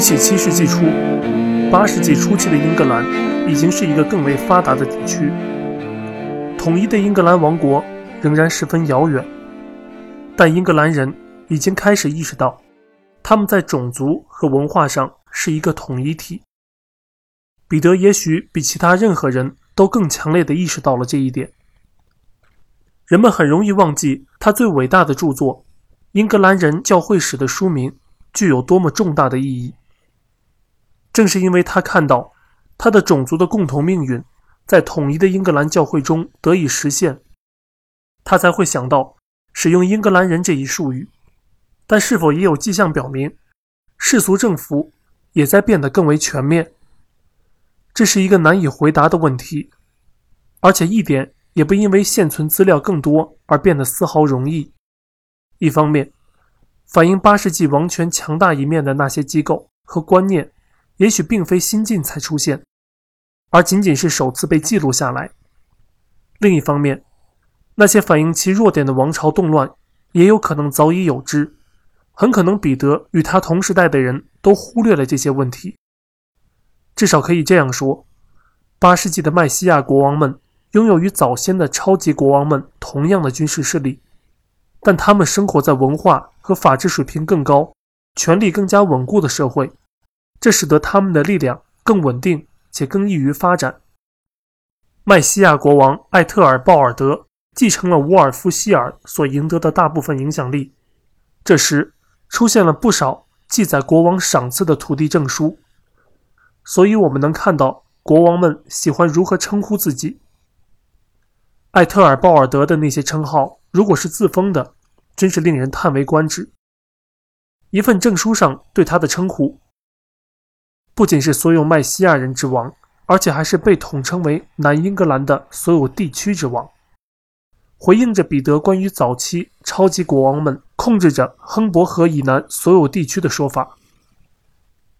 比起七世纪初、八世纪初期的英格兰，已经是一个更为发达的地区。统一的英格兰王国仍然十分遥远，但英格兰人已经开始意识到，他们在种族和文化上是一个统一体。彼得也许比其他任何人都更强烈地意识到了这一点。人们很容易忘记他最伟大的著作《英格兰人教会史》的书名具有多么重大的意义。正是因为他看到他的种族的共同命运在统一的英格兰教会中得以实现，他才会想到使用“英格兰人”这一术语。但是否也有迹象表明，世俗政府也在变得更为全面？这是一个难以回答的问题，而且一点也不因为现存资料更多而变得丝毫容易。一方面，反映八世纪王权强大一面的那些机构和观念。也许并非新近才出现，而仅仅是首次被记录下来。另一方面，那些反映其弱点的王朝动乱，也有可能早已有之。很可能彼得与他同时代的人都忽略了这些问题。至少可以这样说：八世纪的麦西亚国王们拥有与早先的超级国王们同样的军事势力，但他们生活在文化和法治水平更高、权力更加稳固的社会。这使得他们的力量更稳定且更易于发展。麦西亚国王艾特尔鲍尔德继承了沃尔夫希尔所赢得的大部分影响力。这时出现了不少记载国王赏赐的土地证书，所以我们能看到国王们喜欢如何称呼自己。艾特尔鲍尔德的那些称号，如果是自封的，真是令人叹为观止。一份证书上对他的称呼。不仅是所有麦西亚人之王，而且还是被统称为南英格兰的所有地区之王，回应着彼得关于早期超级国王们控制着亨伯河以南所有地区的说法。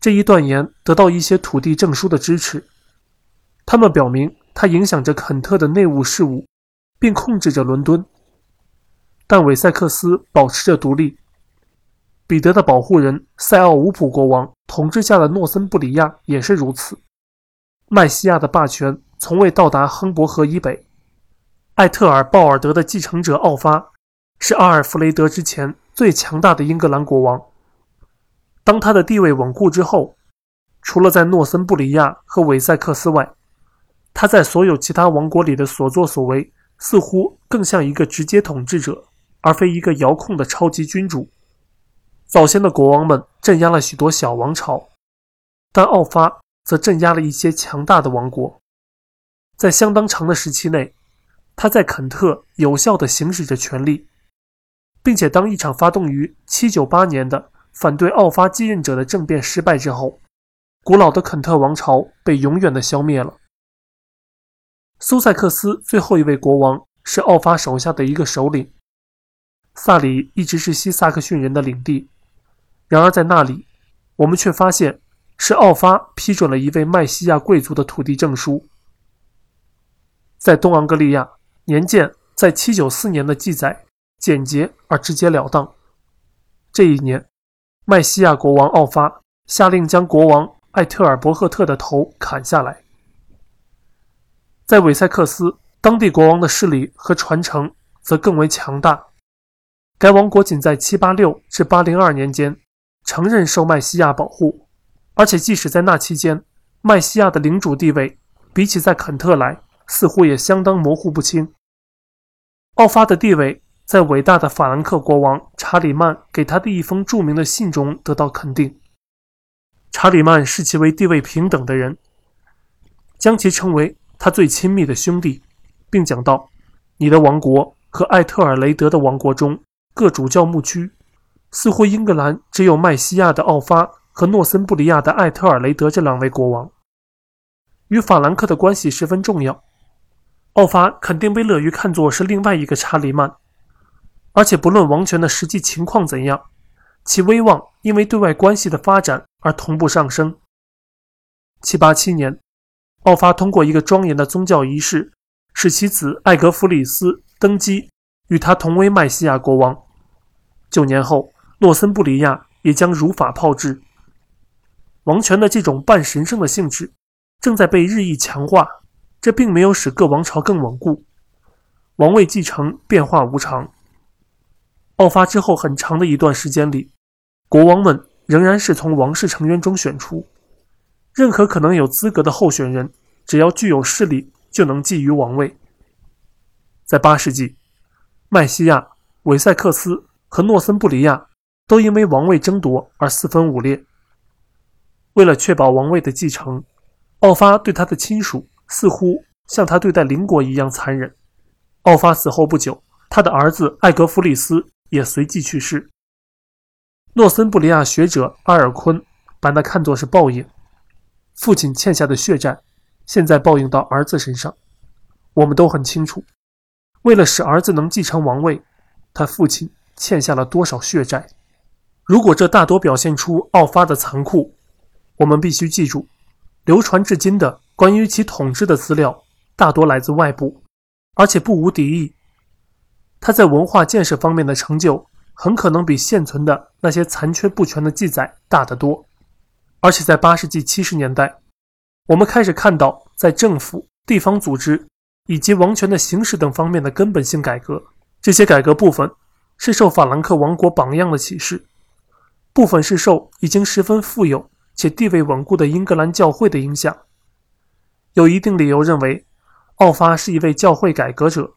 这一断言得到一些土地证书的支持，他们表明他影响着肯特的内务事务，并控制着伦敦，但韦塞克斯保持着独立。彼得的保护人塞奥乌普国王统治下的诺森布里亚也是如此。麦西亚的霸权从未到达亨伯河以北。艾特尔鲍尔德的继承者奥发是阿尔弗雷德之前最强大的英格兰国王。当他的地位稳固之后，除了在诺森布里亚和韦塞克斯外，他在所有其他王国里的所作所为似乎更像一个直接统治者，而非一个遥控的超级君主。早先的国王们镇压了许多小王朝，但奥发则镇压了一些强大的王国。在相当长的时期内，他在肯特有效地行使着权力，并且当一场发动于798年的反对奥发继任者的政变失败之后，古老的肯特王朝被永远地消灭了。苏塞克斯最后一位国王是奥发手下的一个首领。萨里一直是西萨克逊人的领地。然而，在那里，我们却发现是奥发批准了一位麦西亚贵族的土地证书。在东昂格利亚，年鉴在794年的记载简洁而直截了当。这一年，麦西亚国王奥发下令将国王艾特尔伯赫特的头砍下来。在韦塞克斯，当地国王的势力和传承则更为强大。该王国仅在786至802年间。承认受麦西亚保护，而且即使在那期间，麦西亚的领主地位比起在肯特来，似乎也相当模糊不清。奥发的地位在伟大的法兰克国王查理曼给他的一封著名的信中得到肯定。查理曼视其为地位平等的人，将其称为他最亲密的兄弟，并讲道：“你的王国和艾特尔雷德的王国中各主教牧区。”似乎英格兰只有麦西亚的奥发和诺森布里亚的艾特尔雷德这两位国王，与法兰克的关系十分重要。奥发肯定被乐于看作是另外一个查理曼，而且不论王权的实际情况怎样，其威望因为对外关系的发展而同步上升。七八七年，奥发通过一个庄严的宗教仪式，使其子艾格弗里斯登基，与他同为麦西亚国王。九年后。诺森布里亚也将如法炮制。王权的这种半神圣的性质正在被日益强化，这并没有使各王朝更稳固。王位继承变化无常。爆发之后很长的一段时间里，国王们仍然是从王室成员中选出，任何可能有资格的候选人，只要具有势力，就能觊觎王位。在八世纪，麦西亚、韦塞克斯和诺森布里亚都因为王位争夺而四分五裂。为了确保王位的继承，奥发对他的亲属似乎像他对待邻国一样残忍。奥发死后不久，他的儿子艾格弗里斯。也随即去世。诺森布里亚学者阿尔昆把那看作是报应，父亲欠下的血债，现在报应到儿子身上。我们都很清楚，为了使儿子能继承王位，他父亲欠下了多少血债。如果这大多表现出奥发的残酷，我们必须记住，流传至今的关于其统治的资料大多来自外部，而且不无敌意。他在文化建设方面的成就，很可能比现存的那些残缺不全的记载大得多。而且在八世纪七十年代，我们开始看到在政府、地方组织以及王权的行使等方面的根本性改革。这些改革部分是受法兰克王国榜样的启示，部分是受已经十分富有且地位稳固的英格兰教会的影响。有一定理由认为，奥发是一位教会改革者。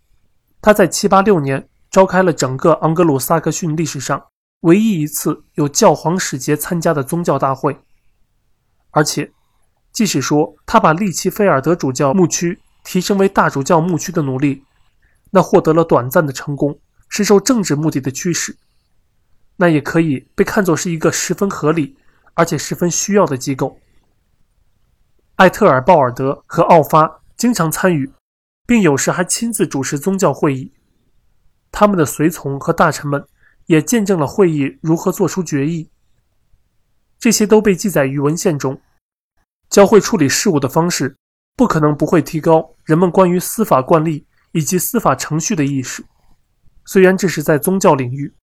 他在786年召开了整个盎格鲁撒克逊历史上唯一一次有教皇使节参加的宗教大会，而且，即使说他把利奇菲尔德主教牧区提升为大主教牧区的努力，那获得了短暂的成功，是受政治目的的驱使，那也可以被看作是一个十分合理而且十分需要的机构。艾特尔鲍尔德和奥发经常参与。并有时还亲自主持宗教会议，他们的随从和大臣们也见证了会议如何做出决议。这些都被记载于文献中。教会处理事务的方式不可能不会提高人们关于司法惯例以及司法程序的意识。虽然这是在宗教领域，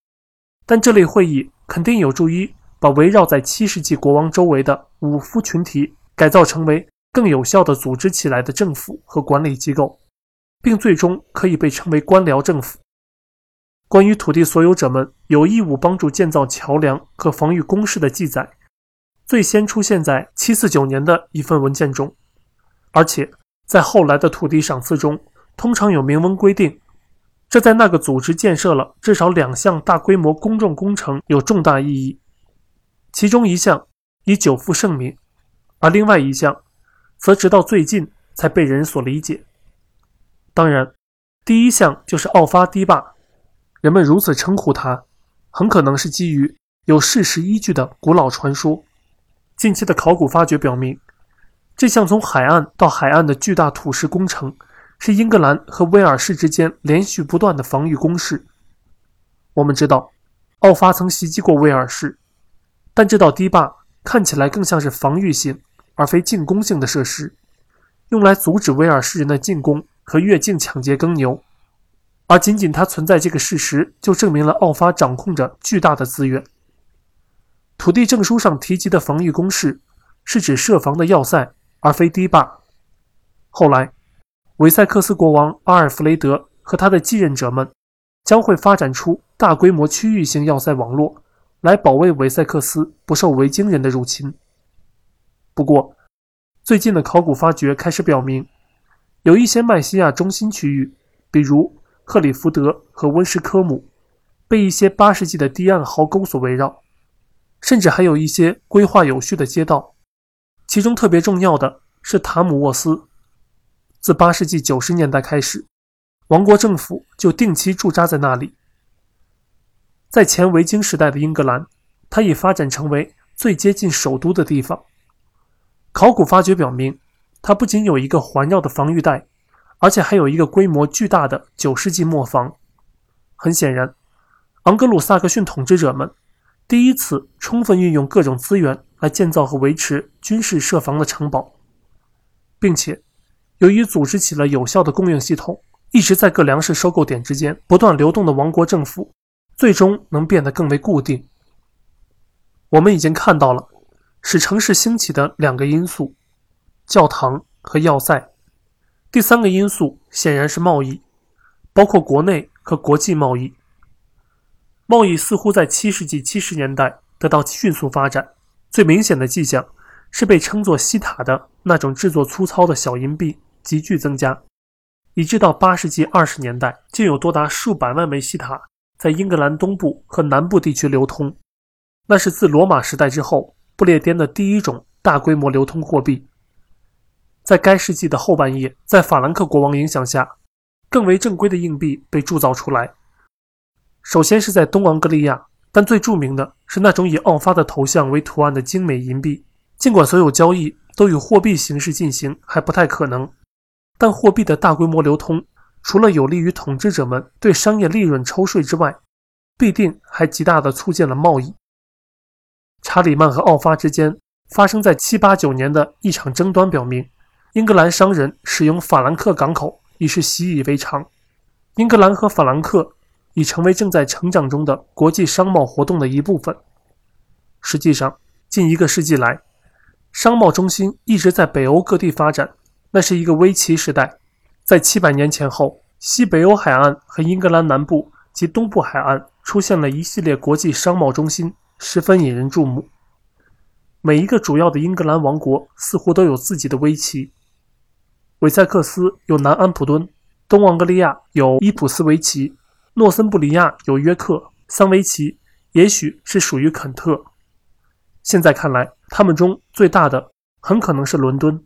但这类会议肯定有助于把围绕在七世纪国王周围的武夫群体改造成为更有效的组织起来的政府和管理机构。并最终可以被称为官僚政府。关于土地所有者们有义务帮助建造桥梁和防御工事的记载，最先出现在749年的一份文件中，而且在后来的土地赏赐中，通常有明文规定，这在那个组织建设了至少两项大规模公众工程有重大意义，其中一项以久负盛名，而另外一项，则直到最近才被人所理解。当然，第一项就是奥发堤坝，人们如此称呼它，很可能是基于有事实依据的古老传说。近期的考古发掘表明，这项从海岸到海岸的巨大土石工程是英格兰和威尔士之间连续不断的防御工事。我们知道，奥发曾袭击过威尔士，但这道堤坝看起来更像是防御性而非进攻性的设施，用来阻止威尔士人的进攻。和越境抢劫耕牛，而仅仅它存在这个事实，就证明了奥发掌控着巨大的资源。土地证书上提及的防御工事，是指设防的要塞，而非堤坝。后来，维塞克斯国王阿尔弗雷德和他的继任者们将会发展出大规模区域性要塞网络，来保卫维塞克斯不受维京人的入侵。不过，最近的考古发掘开始表明。有一些麦西亚中心区域，比如赫里福德和温什科姆，被一些八世纪的堤岸壕沟所围绕，甚至还有一些规划有序的街道。其中特别重要的是塔姆沃斯。自八世纪九十年代开始，王国政府就定期驻扎在那里。在前维京时代的英格兰，它已发展成为最接近首都的地方。考古发掘表明。它不仅有一个环绕的防御带，而且还有一个规模巨大的九世纪磨坊。很显然，昂格鲁萨克逊统治者们第一次充分运用各种资源来建造和维持军事设防的城堡，并且由于组织起了有效的供应系统，一直在各粮食收购点之间不断流动的王国政府，最终能变得更为固定。我们已经看到了，使城市兴起的两个因素：教堂和要塞。第三个因素显然是贸易，包括国内和国际贸易。贸易似乎在七世纪七十年代得到迅速发展，最明显的迹象是被称作西塔的那种制作粗糙的小银币急剧增加，以致到八世纪二十年代，竟有多达数百万枚西塔在英格兰东部和南部地区流通。那是自罗马时代之后不列颠的第一种大规模流通货币。在该世纪的后半叶，在法兰克国王影响下，更为正规的硬币被铸造出来。首先是在东昂格利亚，但最著名的是那种以奥发的头像为图案的精美银币。尽管所有交易都以货币形式进行还不太可能，但货币的大规模流通，除了有利于统治者们对商业利润抽税之外，必定还极大的促进了贸易。查理曼和奥发之间发生在七八九年的一场争端表明。英格兰商人使用法兰克港口已是习以为常，英格兰和法兰克已成为正在成长中的国际商贸活动的一部分。实际上，近一个世纪来，商贸中心一直在北欧各地发展，那是一个微奇时代。在七百年前后，西北欧海岸和英格兰南部及东部海岸出现了一系列国际商贸中心，十分引人注目。每一个主要的英格兰王国似乎都有自己的微奇。韦塞克斯有南安普敦，东盎格利亚有伊普斯维奇，诺森布里亚有约克，桑维奇也许是属于肯特。现在看来，他们中最大的很可能是伦敦。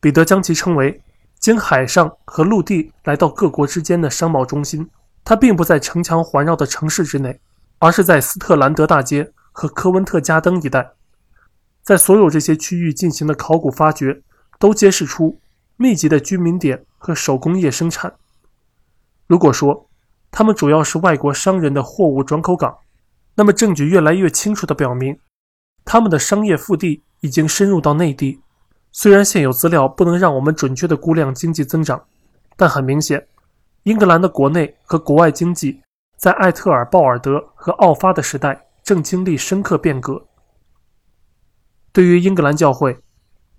彼得将其称为经海上和陆地来到各国之间的商贸中心。它并不在城墙环绕的城市之内，而是在斯特兰德大街和科温特加登一带。在所有这些区域进行的考古发掘都揭示出。密集的居民点和手工业生产。如果说他们主要是外国商人的货物转口港，那么证据越来越清楚地表明，他们的商业腹地已经深入到内地。虽然现有资料不能让我们准确地估量经济增长，但很明显，英格兰的国内和国外经济在艾特尔鲍尔德和奥发的时代正经历深刻变革。对于英格兰教会，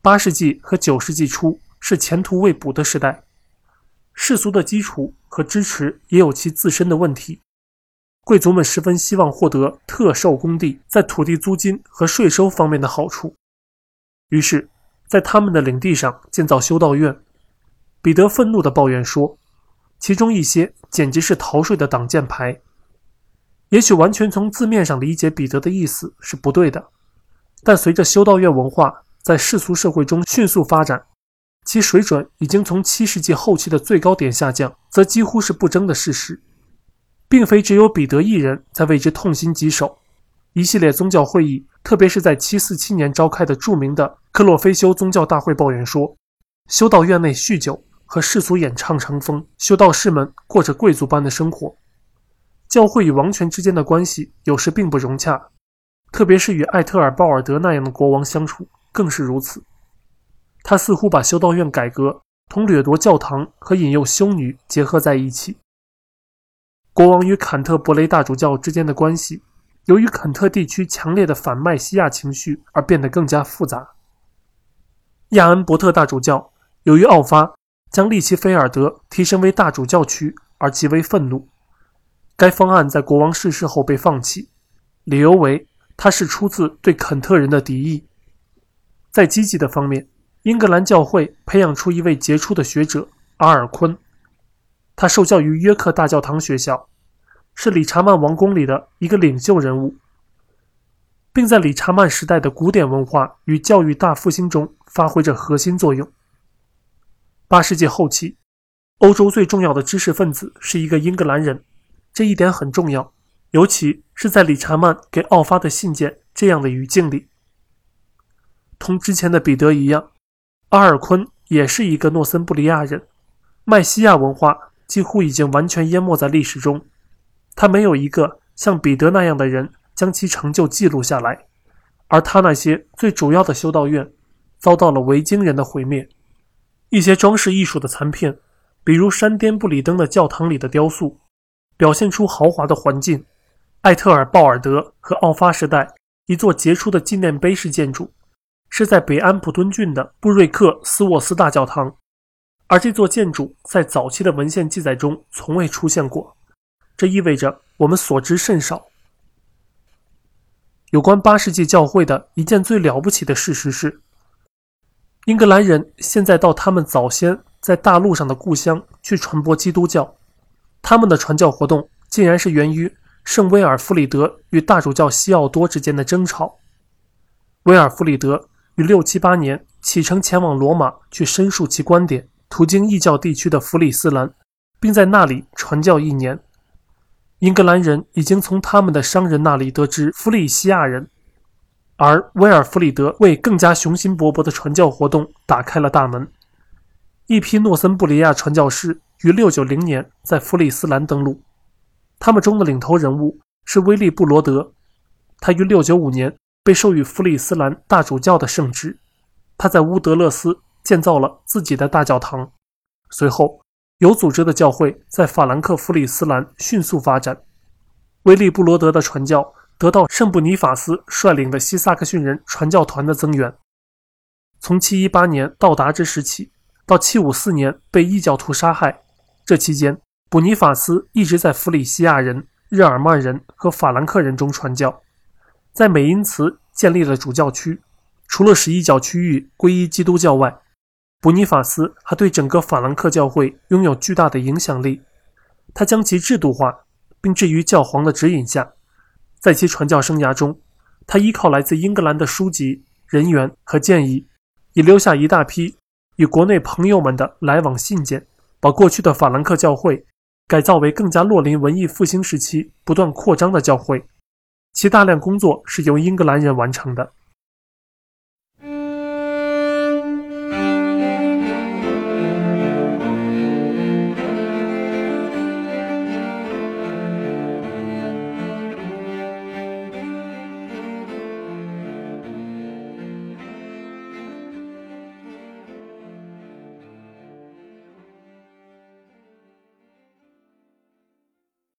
八世纪和九世纪初。是前途未卜的时代，世俗的基础和支持也有其自身的问题。贵族们十分希望获得特授公地在土地租金和税收方面的好处，于是，在他们的领地上建造修道院。彼得愤怒地抱怨说：“其中一些简直是逃税的挡箭牌。”也许完全从字面上理解彼得的意思是不对的，但随着修道院文化在世俗社会中迅速发展。其水准已经从七世纪后期的最高点下降，则几乎是不争的事实，并非只有彼得一人在为之痛心疾首。一系列宗教会议，特别是在七四七年召开的著名的克洛菲修宗教大会，抱怨说，修道院内酗酒和世俗演唱成风，修道士们过着贵族般的生活。教会与王权之间的关系有时并不融洽，特别是与艾特尔鲍尔德那样的国王相处更是如此。他似乎把修道院改革同掠夺教堂和引诱修女结合在一起。国王与坎特伯雷大主教之间的关系，由于肯特地区强烈的反麦西亚情绪而变得更加复杂。亚恩伯特大主教由于奥发将利奇菲尔德提升为大主教区而极为愤怒，该方案在国王逝世后被放弃，理由为他是出自对肯特人的敌意。在积极的方面。英格兰教会培养出一位杰出的学者阿尔昆，他受教于约克大教堂学校，是理查曼王宫里的一个领袖人物，并在理查曼时代的古典文化与教育大复兴中发挥着核心作用。八世纪后期，欧洲最重要的知识分子是一个英格兰人，这一点很重要，尤其是在理查曼给奥发的信件这样的语境里。同之前的彼得一样。阿尔昆也是一个诺森布里亚人，麦西亚文化几乎已经完全淹没在历史中。他没有一个像彼得那样的人将其成就记录下来，而他那些最主要的修道院遭到了维京人的毁灭。一些装饰艺术的残片，比如山巅布里登的教堂里的雕塑，表现出豪华的环境。艾特尔鲍尔德和奥发时代一座杰出的纪念碑式建筑，是在北安普敦郡的布瑞克斯沃斯大教堂，而这座建筑在早期的文献记载中从未出现过，这意味着我们所知甚少。有关八世纪教会的一件最了不起的事实是，英格兰人现在到他们早先在大陆上的故乡去传播基督教，他们的传教活动竟然是源于。圣威尔弗里德与大主教西奥多之间的争吵。威尔弗里德于六七八年启程前往罗马去申述其观点，途经异教地区的弗里斯兰，并在那里传教一年。英格兰人已经从他们的商人那里得知弗里西亚人，而威尔弗里德为更加雄心勃勃的传教活动打开了大门。一批诺森布里亚传教士于六九零年在弗里斯兰登陆。他们中的领头人物是威利布罗德，他于695年被授予弗里斯兰大主教的圣职。他在乌德勒斯建造了自己的大教堂。随后，有组织的教会在法兰克弗里斯兰迅速发展。威利布罗德的传教得到圣布尼法斯率领的西萨克逊人传教团的增援。从718年到达之时起，到754年被异教徒杀害，这期间。布尼法斯一直在弗里西亚人、日耳曼人和法兰克人中传教，在美因茨建立了主教区。除了使异教区域皈依基督教外，布尼法斯还对整个法兰克教会拥有巨大的影响力。他将其制度化，并置于教皇的指引下。在其传教生涯中，他依靠来自英格兰的书籍、人员和建议，已留下一大批与国内朋友们的来往信件，把过去的法兰克教会。改造为更加洛林文艺复兴时期不断扩张的教会，其大量工作是由英格兰人完成的。